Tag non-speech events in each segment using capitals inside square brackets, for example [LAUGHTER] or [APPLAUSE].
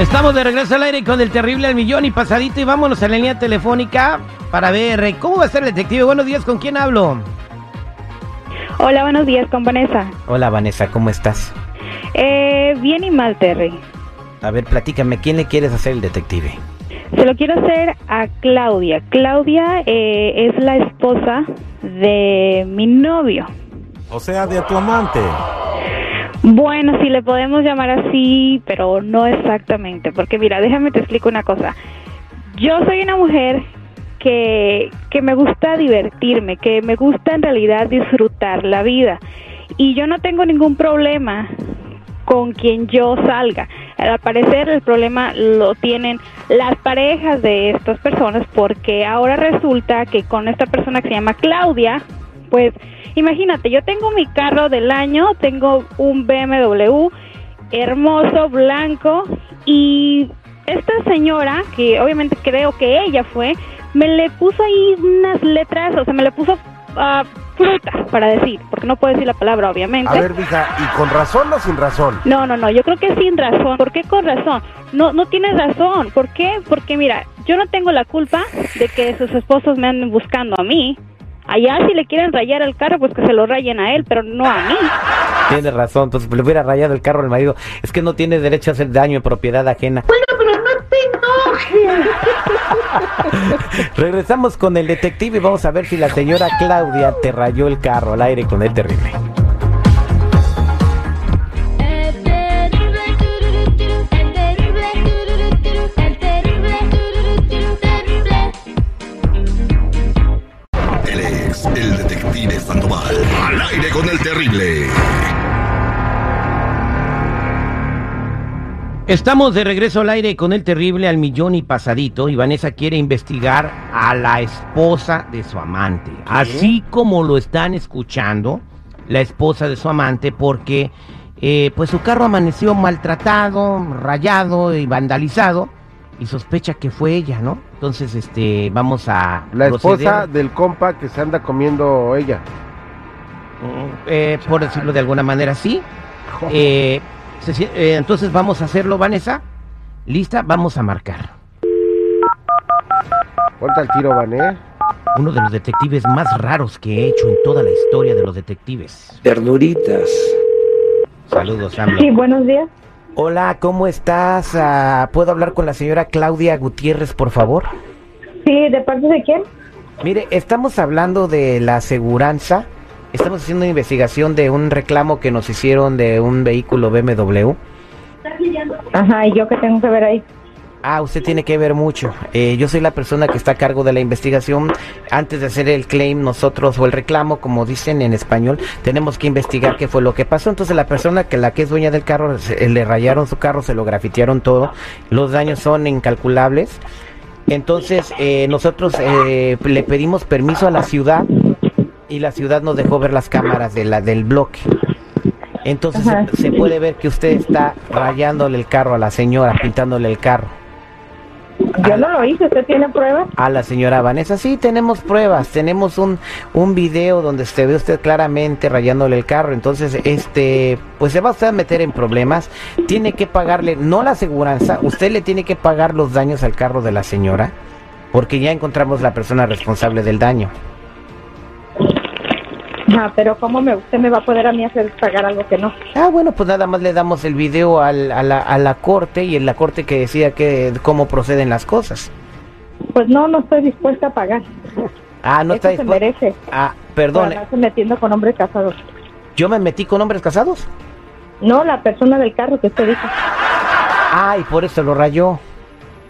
Estamos de regreso al aire con el terrible al millón y pasadito y vámonos a la línea telefónica para ver eh, cómo va a ser el detective. Buenos días, ¿con quién hablo? Hola, buenos días, con Vanessa. Hola Vanessa, ¿cómo estás? Eh, bien y mal, Terry. A ver, platícame, ¿quién le quieres hacer el detective? Se lo quiero hacer a Claudia. Claudia eh, es la esposa de mi novio. O sea, de tu amante. Bueno, si le podemos llamar así, pero no exactamente, porque mira, déjame te explico una cosa. Yo soy una mujer que, que me gusta divertirme, que me gusta en realidad disfrutar la vida. Y yo no tengo ningún problema con quien yo salga. Al parecer el problema lo tienen las parejas de estas personas porque ahora resulta que con esta persona que se llama Claudia, pues imagínate, yo tengo mi carro del año, tengo un BMW hermoso, blanco y esta señora, que obviamente creo que ella fue, me le puso ahí unas letras, o sea, me le puso ah, fruta para decir, porque no puedo decir la palabra, obviamente. A ver, mija, ¿y con razón o sin razón? No, no, no, yo creo que sin razón. ¿Por qué con razón? No, no tienes razón. ¿Por qué? Porque mira, yo no tengo la culpa de que sus esposos me anden buscando a mí. Allá si le quieren rayar el carro, pues que se lo rayen a él, pero no a mí. Tienes razón, entonces le hubiera rayado el carro al marido. Es que no tiene derecho a hacer daño en propiedad ajena. [LAUGHS] Regresamos con el detective y vamos a ver si la señora Claudia te rayó el carro al aire con el terrible. Terrible. Estamos de regreso al aire con el terrible al millón y pasadito y Vanessa quiere investigar a la esposa de su amante, así como lo están escuchando, la esposa de su amante, porque eh, pues su carro amaneció maltratado, rayado y vandalizado y sospecha que fue ella, ¿no? Entonces, este, vamos a La esposa del compa que se anda comiendo ella. Eh, por decirlo de alguna manera, sí. Eh, eh, entonces vamos a hacerlo, Vanessa. ¿Lista? Vamos a marcar. Ponte al tiro, Vané. Uno de los detectives más raros que he hecho en toda la historia de los detectives. Ternuritas. Saludos, AMLO. Sí, buenos días. Hola, ¿cómo estás? Ah, ¿Puedo hablar con la señora Claudia Gutiérrez, por favor? Sí, ¿de parte de quién? Mire, estamos hablando de la aseguranza. Estamos haciendo una investigación de un reclamo que nos hicieron de un vehículo BMW. Ajá, ¿y yo qué tengo que ver ahí? Ah, usted tiene que ver mucho. Eh, yo soy la persona que está a cargo de la investigación. Antes de hacer el claim, nosotros, o el reclamo, como dicen en español, tenemos que investigar qué fue lo que pasó. Entonces, la persona que la que es dueña del carro, se- le rayaron su carro, se lo grafitearon todo. Los daños son incalculables. Entonces, eh, nosotros eh, le pedimos permiso a la ciudad y la ciudad nos dejó ver las cámaras de la, del bloque. Entonces, se puede ver que usted está rayándole el carro a la señora, pintándole el carro. Yo no lo hice, ¿usted tiene pruebas? A la señora Vanessa, sí, tenemos pruebas, tenemos un, un video donde se ve usted claramente rayándole el carro, entonces, este, pues se va usted a meter en problemas, tiene que pagarle, no la aseguranza, usted le tiene que pagar los daños al carro de la señora, porque ya encontramos la persona responsable del daño. Ajá, pero ¿cómo me, usted me va a poder a mí hacer pagar algo que no? Ah, bueno, pues nada más le damos el video al- a, la, a la corte y en la corte que decida que, cómo proceden las cosas. Pues no, no estoy dispuesta a pagar. [LAUGHS] Ah, no Eso está se dispu- merece. Ah, perdone, andarse metiendo con hombres casados. ¿yo me metí con hombres casados? No, la persona del carro que usted dijo. Ah, y por eso lo rayó.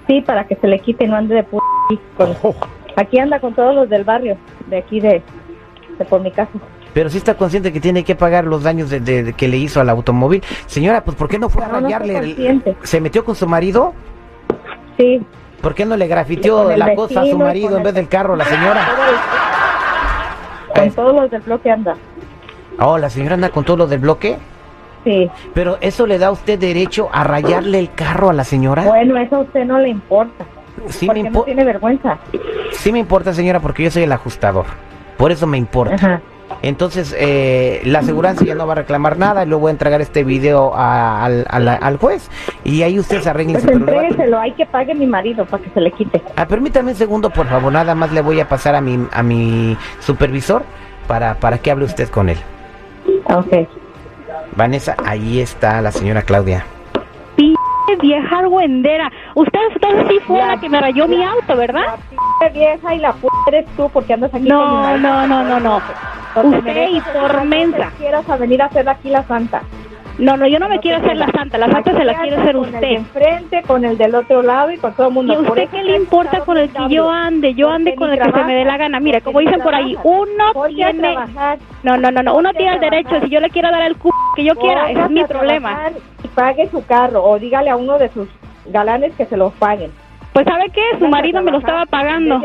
Sí, para que se le quite y no ande de p aquí con- Aquí anda con todos los del barrio, de aquí de por mi casa. Pero sí está consciente que tiene que pagar los daños de, de- de que le hizo al automóvil. Señora, pues ¿por qué no fue a No, no rayarle? el- consciente. ¿Se metió con su marido? Sí. ¿Por qué no le grafiteó la cosa a su marido en vez el- del carro, la señora? Con todos los del bloque anda. Oh, la señora anda con todo lo del bloque. Sí. Pero eso le da a usted derecho a rayarle el carro a la señora. Bueno, eso a usted no le importa. Sí me, porque no impo- tiene vergüenza. sí me importa, señora, porque yo soy el ajustador. Por eso me importa. Ajá. Entonces, eh, la aseguranza ya no va a reclamar nada y luego voy a entregar este video a- al, al- al juez y ahí usted se arregle. Pues entrégueselo, hay que pague mi marido para que se le quite. Ah, permítame un segundo, por favor. Nada más le voy a pasar a mi, a mi supervisor para, para que hable usted con él. Ok. Vanessa, ahí está la señora Claudia. Pinche vieja argüendera. Usted entonces sí fue la que me rayó mi auto, ¿verdad? La vieja y la p eres tú porque andas aquí No, no, no, no, no. Usted y por mensa. quieras a venir a hacer aquí la santa. No, no, yo no me quiero hacer la santa. La santa se la quiere hacer Con el de usted. enfrente, con el del otro lado y con todo el mundo. ¿Y usted qué le importa con el que yo ande? Yo ande con el que se me dé la gana. Mire, porque como dicen por ahí, uno tiene... No, no, no, no, uno tiene el derecho. Si yo le quiero dar el c que yo quiera, ese es mi problema. Y pague su carro o dígale a uno de sus galanes que se los paguen. Pues ¿sabe qué? Su marido me lo estaba pagando.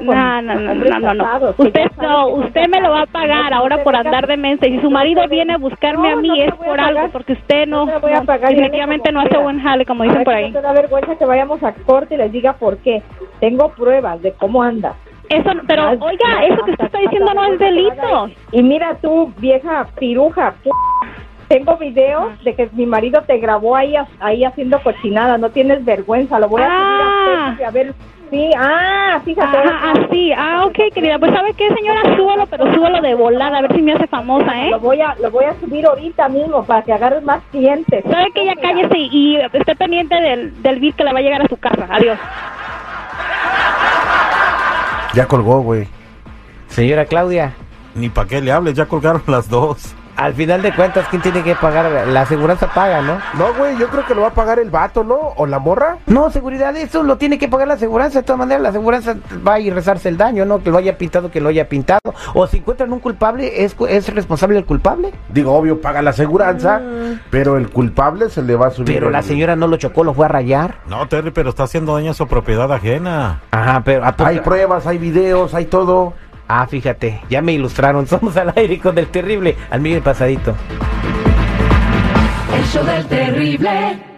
No, no, no, no, no, Usted no, usted me lo va a pagar ahora por andar de mensa. Y si su marido viene a buscarme a mí es por algo, porque usted no, No te voy a no, pagar, yo definitivamente no hace buen jale, como dicen por ahí. Te da vergüenza que vayamos a corte y les diga por qué. Tengo pruebas de cómo anda. Eso, pero oiga, eso que usted está diciendo no es delito. Y mira tú, vieja piruja, tengo videos de que mi marido te grabó ahí, ahí haciendo cochinada. No tienes vergüenza. Lo voy a subir Ah. a y a ver. Sí, ah, fíjate. Ajá, así. Ah, ok, querida. Pues ¿sabe qué, señora? Súbalo, pero súbalo de volada, a ver si me hace famosa, ¿eh? Lo voy a lo voy a subir ahorita mismo para que agarres más clientes. ¿Sabe que ya cállese y esté pendiente del, del bill que le va a llegar a su casa? Adiós. Ya colgó, güey. Señora Claudia, Ni para qué le hables, ya colgaron las dos. Al final de cuentas, ¿quién tiene que pagar? La aseguranza paga, ¿no? No, güey, yo creo que lo va a pagar el vato, ¿no? ¿O la morra? No, seguridad, eso lo tiene que pagar la aseguranza. De todas maneras, la aseguranza va a ir a rezarse el daño, ¿no? Que lo haya pintado, que lo haya pintado. O si encuentran un culpable, ¿es, cu- es responsable el culpable? Digo, obvio, paga la aseguranza, pero el culpable se le va a subir. Pero la señora no lo chocó, lo fue a rayar. No, Terry, pero está haciendo daño a su propiedad ajena. Ajá, pero... ah, pues- Hay pruebas, hay videos, hay todo. Ah, fíjate, ya me ilustraron. [LAUGHS] Somos al aire con el terrible al pasadito. El show del terrible.